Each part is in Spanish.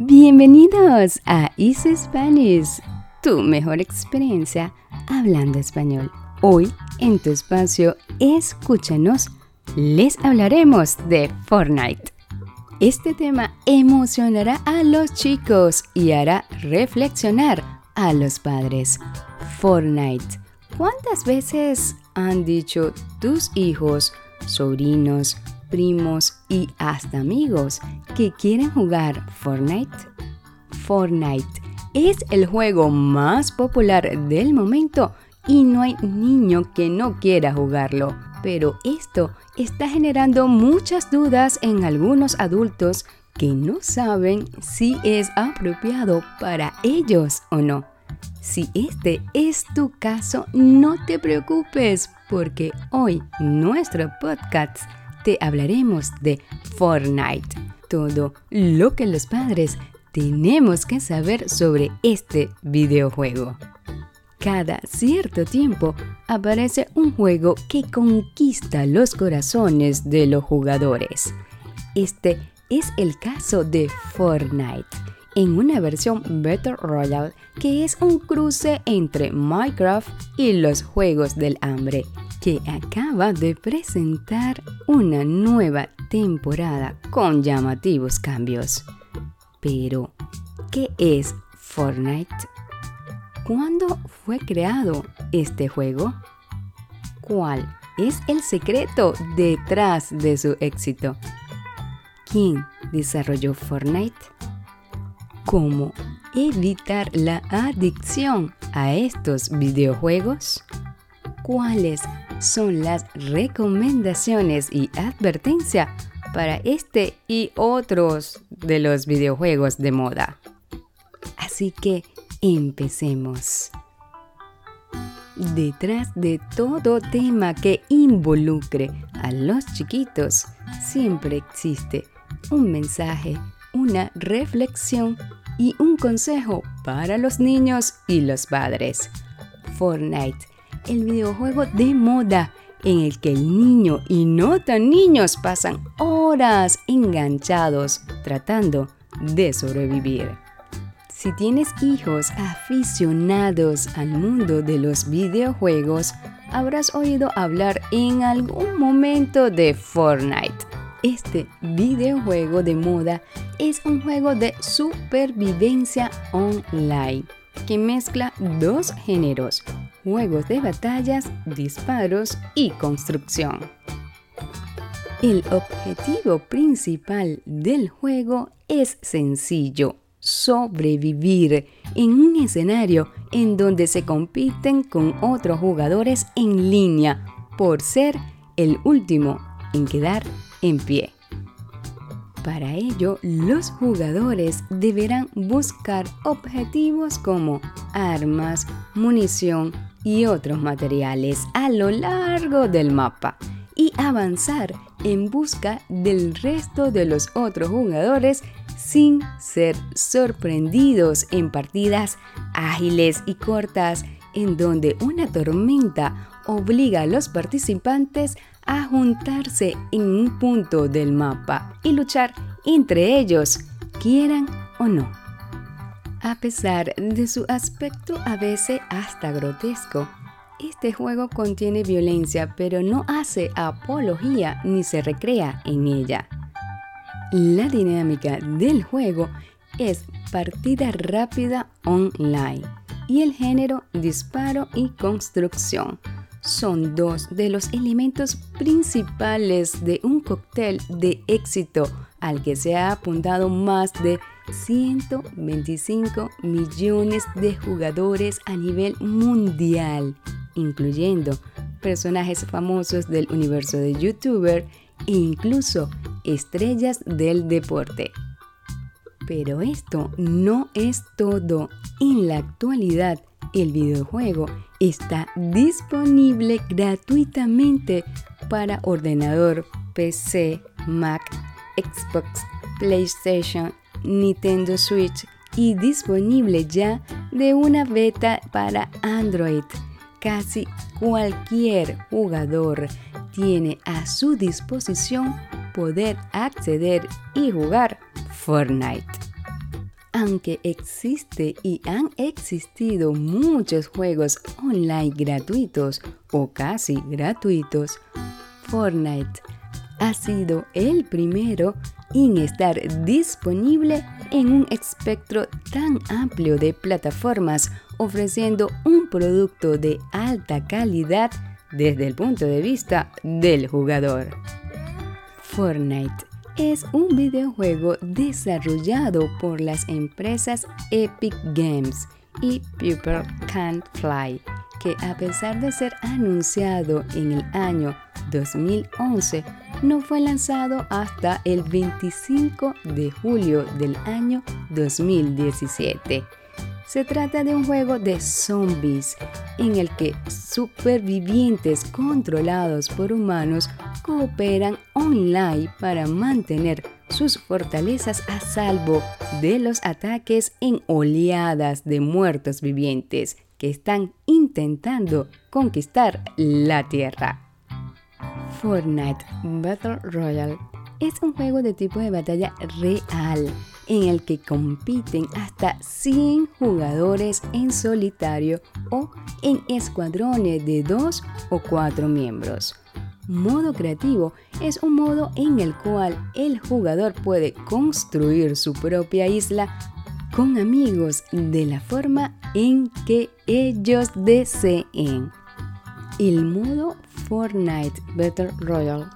Bienvenidos a Easy Spanish, tu mejor experiencia hablando español. Hoy, en tu espacio, escúchanos, les hablaremos de Fortnite. Este tema emocionará a los chicos y hará reflexionar a los padres. Fortnite. ¿Cuántas veces han dicho tus hijos, sobrinos, primos y hasta amigos que quieren jugar Fortnite? Fortnite es el juego más popular del momento y no hay niño que no quiera jugarlo. Pero esto está generando muchas dudas en algunos adultos que no saben si es apropiado para ellos o no. Si este es tu caso, no te preocupes porque hoy nuestro podcast te hablaremos de Fortnite, todo lo que los padres tenemos que saber sobre este videojuego. Cada cierto tiempo aparece un juego que conquista los corazones de los jugadores. Este es el caso de Fortnite, en una versión Battle Royale que es un cruce entre Minecraft y los Juegos del Hambre que acaba de presentar una nueva temporada con llamativos cambios. Pero, ¿qué es Fortnite? ¿Cuándo fue creado este juego? ¿Cuál es el secreto detrás de su éxito? ¿Quién desarrolló Fortnite? ¿Cómo evitar la adicción a estos videojuegos? ¿Cuáles son las recomendaciones y advertencia para este y otros de los videojuegos de moda. Así que empecemos. Detrás de todo tema que involucre a los chiquitos, siempre existe un mensaje, una reflexión y un consejo para los niños y los padres. Fortnite el videojuego de moda en el que el niño y no tan niños pasan horas enganchados tratando de sobrevivir. Si tienes hijos aficionados al mundo de los videojuegos, habrás oído hablar en algún momento de Fortnite. Este videojuego de moda es un juego de supervivencia online que mezcla dos géneros, juegos de batallas, disparos y construcción. El objetivo principal del juego es sencillo, sobrevivir en un escenario en donde se compiten con otros jugadores en línea por ser el último en quedar en pie. Para ello, los jugadores deberán buscar objetivos como armas, munición y otros materiales a lo largo del mapa y avanzar en busca del resto de los otros jugadores sin ser sorprendidos en partidas ágiles y cortas en donde una tormenta obliga a los participantes a juntarse en un punto del mapa y luchar entre ellos, quieran o no. A pesar de su aspecto a veces hasta grotesco, este juego contiene violencia pero no hace apología ni se recrea en ella. La dinámica del juego es partida rápida online y el género disparo y construcción son dos de los elementos principales de un cóctel de éxito al que se ha apuntado más de 125 millones de jugadores a nivel mundial, incluyendo personajes famosos del universo de youtuber e incluso estrellas del deporte. Pero esto no es todo. En la actualidad, el videojuego está disponible gratuitamente para ordenador, PC, Mac, Xbox, PlayStation, Nintendo Switch y disponible ya de una beta para Android. Casi cualquier jugador tiene a su disposición poder acceder y jugar Fortnite. Aunque existe y han existido muchos juegos online gratuitos o casi gratuitos, Fortnite ha sido el primero en estar disponible en un espectro tan amplio de plataformas ofreciendo un producto de alta calidad desde el punto de vista del jugador. Fortnite es un videojuego desarrollado por las empresas Epic Games y People Can't Fly, que a pesar de ser anunciado en el año 2011, no fue lanzado hasta el 25 de julio del año 2017. Se trata de un juego de zombies en el que supervivientes controlados por humanos cooperan online para mantener sus fortalezas a salvo de los ataques en oleadas de muertos vivientes que están intentando conquistar la Tierra. Fortnite Battle Royale es un juego de tipo de batalla real en el que compiten hasta 100 jugadores en solitario o en escuadrones de 2 o 4 miembros. Modo creativo es un modo en el cual el jugador puede construir su propia isla con amigos de la forma en que ellos deseen. El modo Fortnite Battle Royale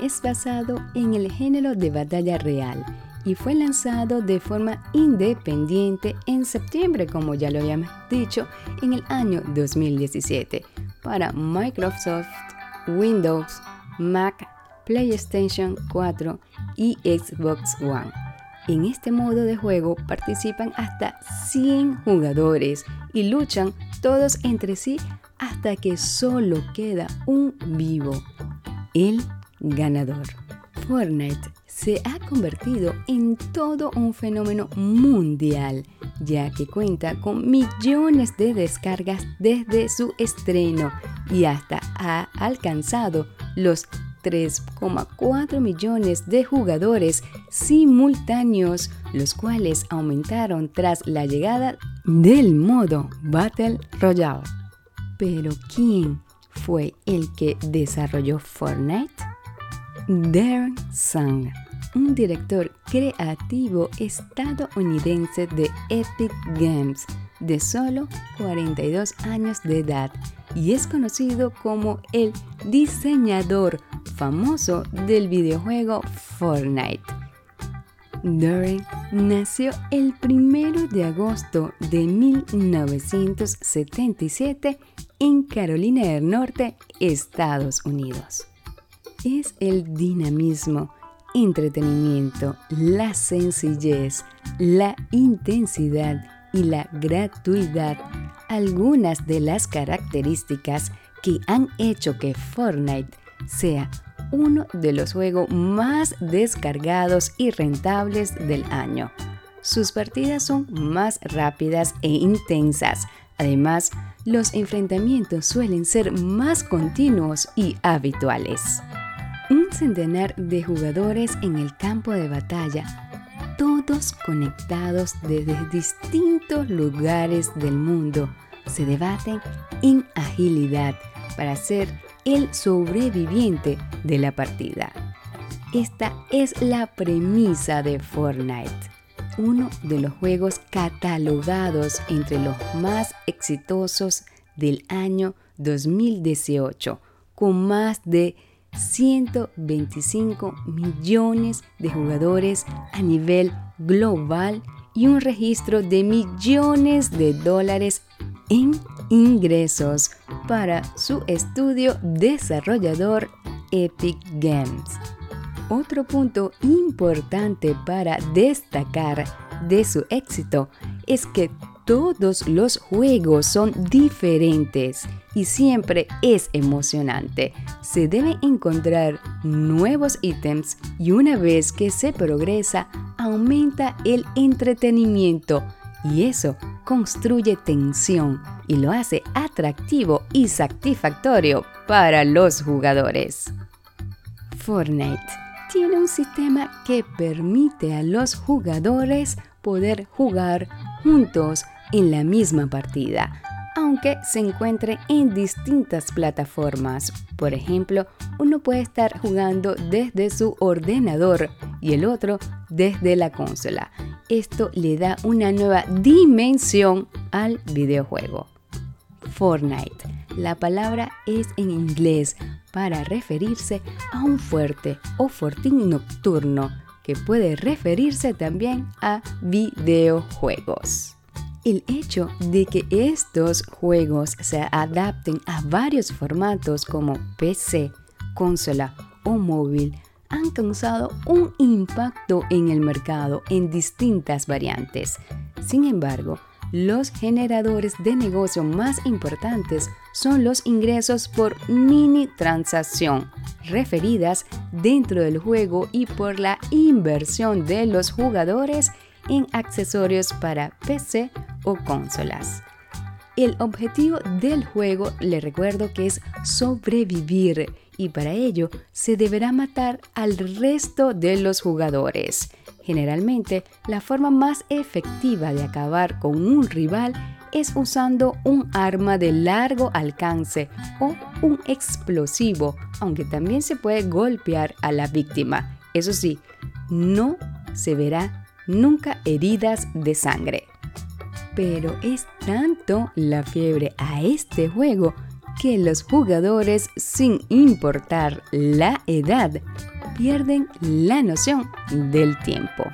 es basado en el género de batalla real y fue lanzado de forma independiente en septiembre, como ya lo habíamos dicho, en el año 2017 para Microsoft, Windows, Mac, PlayStation 4 y Xbox One. En este modo de juego participan hasta 100 jugadores y luchan todos entre sí hasta que solo queda un vivo, el ganador. Fortnite se ha convertido en todo un fenómeno mundial, ya que cuenta con millones de descargas desde su estreno y hasta ha alcanzado los 3,4 millones de jugadores simultáneos, los cuales aumentaron tras la llegada del modo Battle Royale. Pero ¿quién fue el que desarrolló Fortnite? Darren Sung, un director creativo estadounidense de Epic Games de solo 42 años de edad y es conocido como el diseñador famoso del videojuego Fortnite. Darren nació el 1 de agosto de 1977 en Carolina del Norte, Estados Unidos es el dinamismo, entretenimiento, la sencillez, la intensidad y la gratuidad, algunas de las características que han hecho que Fortnite sea uno de los juegos más descargados y rentables del año. Sus partidas son más rápidas e intensas. Además, los enfrentamientos suelen ser más continuos y habituales centenar de jugadores en el campo de batalla, todos conectados desde distintos lugares del mundo, se debaten en agilidad para ser el sobreviviente de la partida. Esta es la premisa de Fortnite, uno de los juegos catalogados entre los más exitosos del año 2018, con más de 125 millones de jugadores a nivel global y un registro de millones de dólares en ingresos para su estudio desarrollador Epic Games. Otro punto importante para destacar de su éxito es que todos los juegos son diferentes y siempre es emocionante. Se deben encontrar nuevos ítems y una vez que se progresa, aumenta el entretenimiento y eso construye tensión y lo hace atractivo y satisfactorio para los jugadores. Fortnite tiene un sistema que permite a los jugadores poder jugar juntos en la misma partida, aunque se encuentre en distintas plataformas. Por ejemplo, uno puede estar jugando desde su ordenador y el otro desde la consola. Esto le da una nueva dimensión al videojuego. Fortnite. La palabra es en inglés para referirse a un fuerte o fortín nocturno que puede referirse también a videojuegos. El hecho de que estos juegos se adapten a varios formatos como PC, consola o móvil han causado un impacto en el mercado en distintas variantes. Sin embargo, los generadores de negocio más importantes son los ingresos por mini transacción, referidas dentro del juego y por la inversión de los jugadores en accesorios para PC o consolas. El objetivo del juego, le recuerdo que es sobrevivir y para ello se deberá matar al resto de los jugadores. Generalmente, la forma más efectiva de acabar con un rival es usando un arma de largo alcance o un explosivo, aunque también se puede golpear a la víctima. Eso sí, no se verá nunca heridas de sangre. Pero es tanto la fiebre a este juego que los jugadores, sin importar la edad, pierden la noción del tiempo.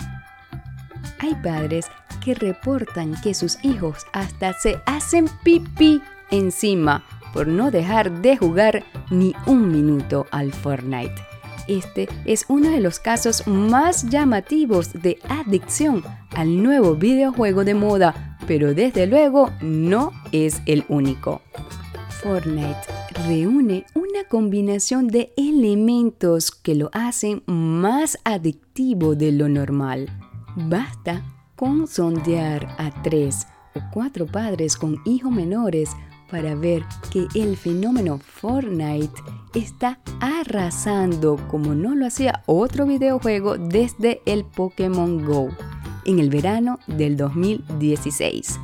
Hay padres que reportan que sus hijos hasta se hacen pipí encima por no dejar de jugar ni un minuto al Fortnite. Este es uno de los casos más llamativos de adicción al nuevo videojuego de moda, pero desde luego no es el único. Fortnite reúne una combinación de elementos que lo hacen más adictivo de lo normal. Basta con sondear a tres o cuatro padres con hijos menores para ver que el fenómeno Fortnite está arrasando como no lo hacía otro videojuego desde el Pokémon Go en el verano del 2016.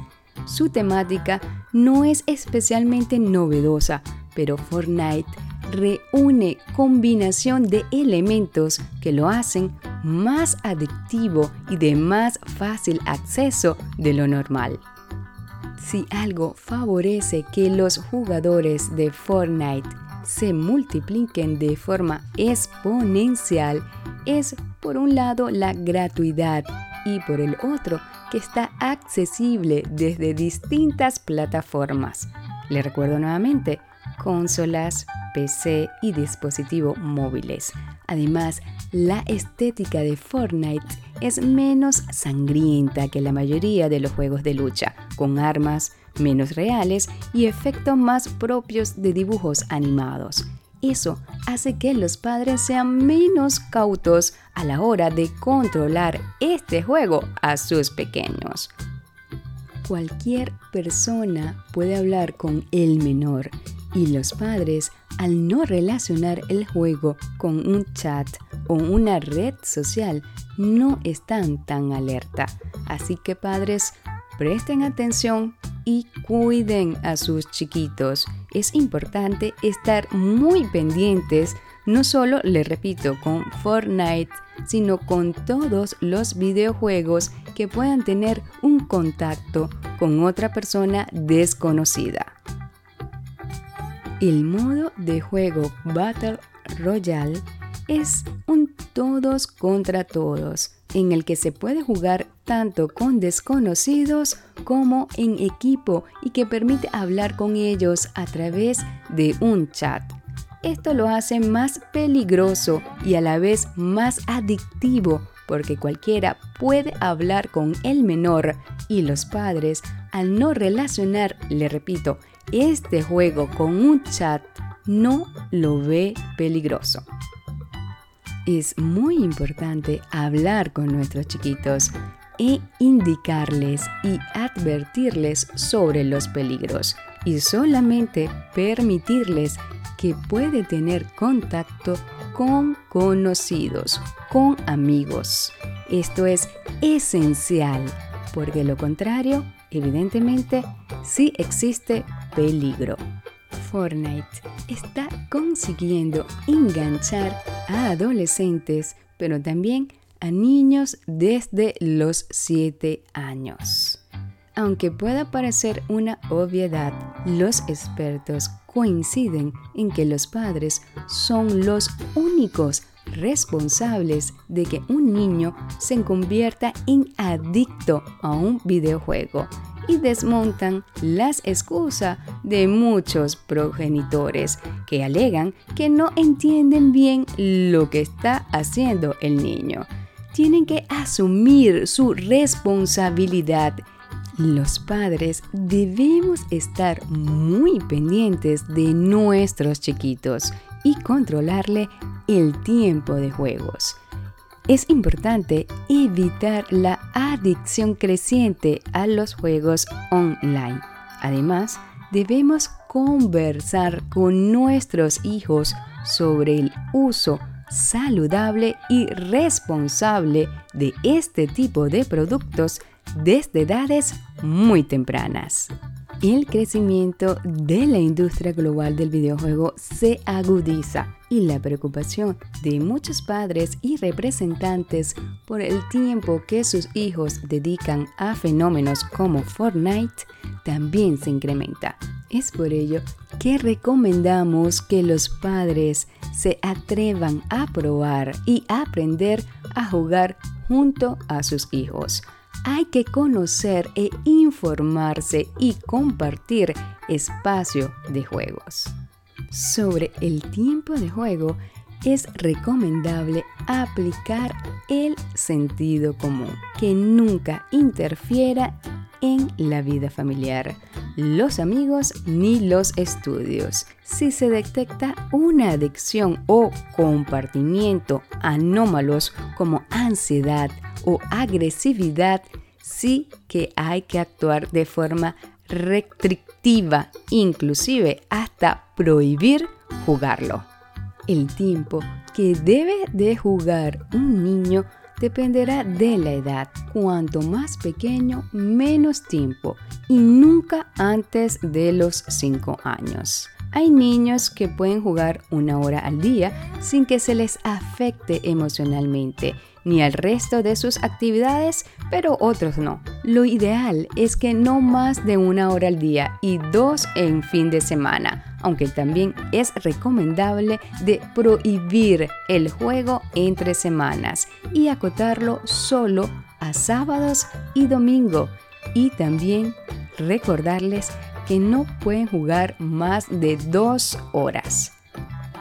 Su temática no es especialmente novedosa, pero Fortnite reúne combinación de elementos que lo hacen más adictivo y de más fácil acceso de lo normal. Si algo favorece que los jugadores de Fortnite se multipliquen de forma exponencial, es por un lado la gratuidad y por el otro que está accesible desde distintas plataformas. Le recuerdo nuevamente, consolas, PC y dispositivos móviles. Además, la estética de Fortnite es menos sangrienta que la mayoría de los juegos de lucha, con armas menos reales y efectos más propios de dibujos animados. Eso hace que los padres sean menos cautos a la hora de controlar este juego a sus pequeños. Cualquier persona puede hablar con el menor y los padres, al no relacionar el juego con un chat o una red social, no están tan alerta. Así que padres, presten atención y cuiden a sus chiquitos. Es importante estar muy pendientes, no solo, le repito, con Fortnite, sino con todos los videojuegos que puedan tener un contacto con otra persona desconocida. El modo de juego Battle Royale es un todos contra todos en el que se puede jugar tanto con desconocidos como en equipo y que permite hablar con ellos a través de un chat. Esto lo hace más peligroso y a la vez más adictivo porque cualquiera puede hablar con el menor y los padres al no relacionar, le repito, este juego con un chat no lo ve peligroso es muy importante hablar con nuestros chiquitos e indicarles y advertirles sobre los peligros y solamente permitirles que puede tener contacto con conocidos, con amigos. Esto es esencial, porque lo contrario, evidentemente, sí existe peligro. Fortnite está consiguiendo enganchar a adolescentes, pero también a niños desde los 7 años. Aunque pueda parecer una obviedad, los expertos coinciden en que los padres son los únicos responsables de que un niño se convierta en adicto a un videojuego y desmontan las excusas de muchos progenitores que alegan que no entienden bien lo que está haciendo el niño. Tienen que asumir su responsabilidad los padres debemos estar muy pendientes de nuestros chiquitos y controlarle el tiempo de juegos. Es importante evitar la adicción creciente a los juegos online. Además, debemos conversar con nuestros hijos sobre el uso saludable y responsable de este tipo de productos desde edades muy tempranas. El crecimiento de la industria global del videojuego se agudiza y la preocupación de muchos padres y representantes por el tiempo que sus hijos dedican a fenómenos como Fortnite también se incrementa. Es por ello que recomendamos que los padres se atrevan a probar y aprender a jugar junto a sus hijos hay que conocer e informarse y compartir espacio de juegos. Sobre el tiempo de juego, es recomendable aplicar el sentido común, que nunca interfiera en la vida familiar, los amigos ni los estudios. Si se detecta una adicción o compartimiento anómalos como ansiedad, o agresividad, sí que hay que actuar de forma restrictiva, inclusive hasta prohibir jugarlo. El tiempo que debe de jugar un niño dependerá de la edad. Cuanto más pequeño, menos tiempo y nunca antes de los 5 años. Hay niños que pueden jugar una hora al día sin que se les afecte emocionalmente ni al resto de sus actividades, pero otros no. Lo ideal es que no más de una hora al día y dos en fin de semana, aunque también es recomendable de prohibir el juego entre semanas y acotarlo solo a sábados y domingo. Y también recordarles que no pueden jugar más de dos horas.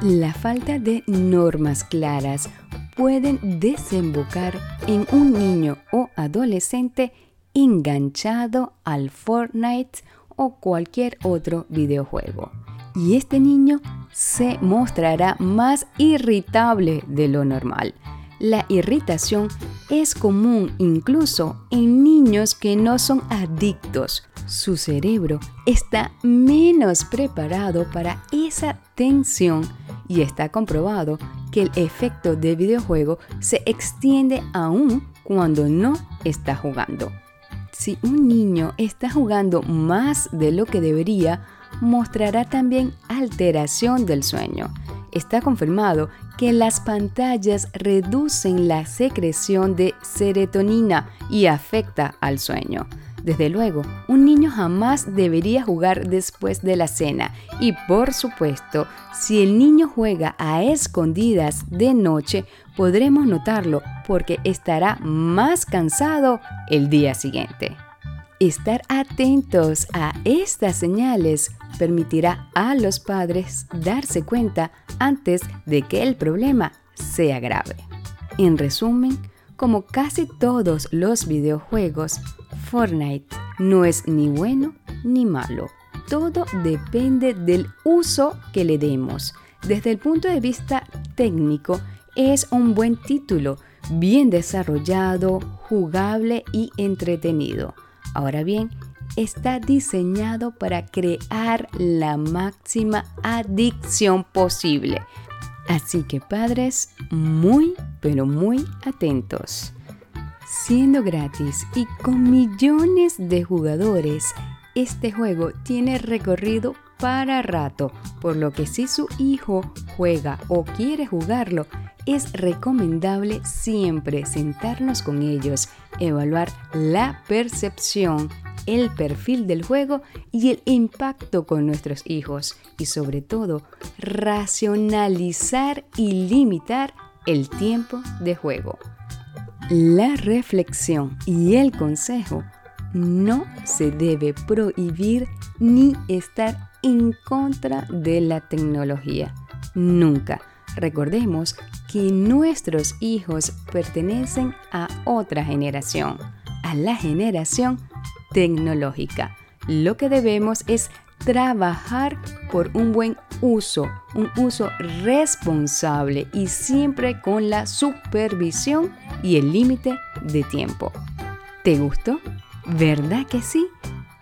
La falta de normas claras pueden desembocar en un niño o adolescente enganchado al Fortnite o cualquier otro videojuego. Y este niño se mostrará más irritable de lo normal. La irritación es común incluso en niños que no son adictos. Su cerebro está menos preparado para esa tensión y está comprobado que el efecto de videojuego se extiende aún cuando no está jugando. Si un niño está jugando más de lo que debería, mostrará también alteración del sueño. Está confirmado que las pantallas reducen la secreción de serotonina y afecta al sueño. Desde luego, un niño jamás debería jugar después de la cena y por supuesto, si el niño juega a escondidas de noche, podremos notarlo porque estará más cansado el día siguiente. Estar atentos a estas señales permitirá a los padres darse cuenta antes de que el problema sea grave. En resumen, como casi todos los videojuegos, Fortnite no es ni bueno ni malo. Todo depende del uso que le demos. Desde el punto de vista técnico, es un buen título, bien desarrollado, jugable y entretenido. Ahora bien, está diseñado para crear la máxima adicción posible. Así que padres, muy, pero muy atentos. Siendo gratis y con millones de jugadores, este juego tiene recorrido para rato, por lo que si su hijo juega o quiere jugarlo, es recomendable siempre sentarnos con ellos, evaluar la percepción, el perfil del juego y el impacto con nuestros hijos y sobre todo racionalizar y limitar el tiempo de juego. La reflexión y el consejo no se debe prohibir ni estar en contra de la tecnología. Nunca. Recordemos que nuestros hijos pertenecen a otra generación, a la generación tecnológica. Lo que debemos es trabajar por un buen uso, un uso responsable y siempre con la supervisión y el límite de tiempo. ¿Te gustó? ¿Verdad que sí?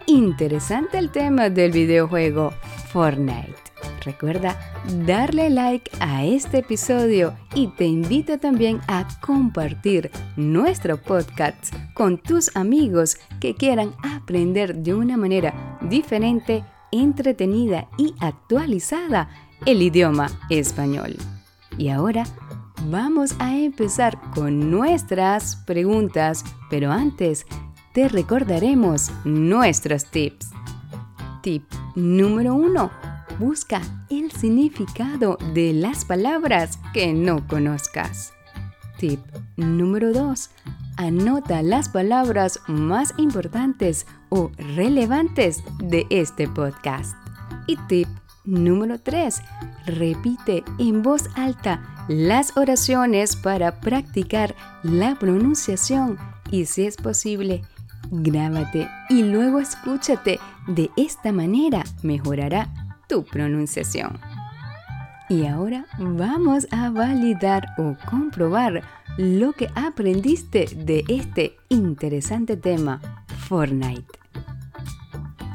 Interesante el tema del videojuego Fortnite. Recuerda darle like a este episodio y te invito también a compartir nuestro podcast con tus amigos que quieran aprender de una manera diferente, entretenida y actualizada el idioma español. Y ahora vamos a empezar con nuestras preguntas, pero antes te recordaremos nuestros tips. Tip número 1 busca el significado de las palabras que no conozcas. Tip número 2. Anota las palabras más importantes o relevantes de este podcast. Y tip número 3. Repite en voz alta las oraciones para practicar la pronunciación y si es posible, grábate y luego escúchate. De esta manera mejorará tu pronunciación. Y ahora vamos a validar o comprobar lo que aprendiste de este interesante tema, Fortnite.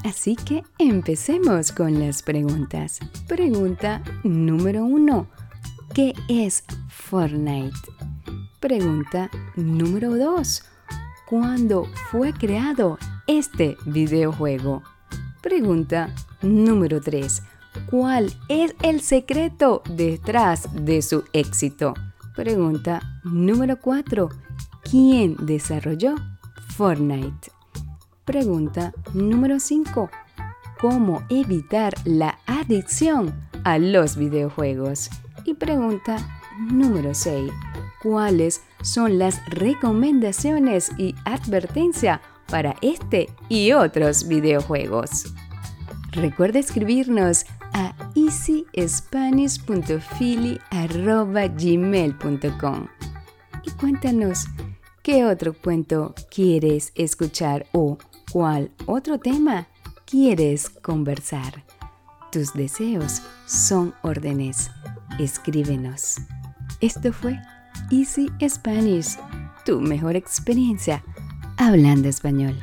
Así que empecemos con las preguntas. Pregunta número uno. ¿Qué es Fortnite? Pregunta número 2. ¿Cuándo fue creado este videojuego? Pregunta número 3. ¿Cuál es el secreto detrás de su éxito? Pregunta número 4. ¿Quién desarrolló Fortnite? Pregunta número 5. ¿Cómo evitar la adicción a los videojuegos? Y pregunta número 6. ¿Cuáles son las recomendaciones y advertencia para este y otros videojuegos. Recuerda escribirnos a easyspanish.philly.gmail.com y cuéntanos qué otro cuento quieres escuchar o cuál otro tema quieres conversar. Tus deseos son órdenes. Escríbenos. Esto fue Easy Spanish, tu mejor experiencia hablando español.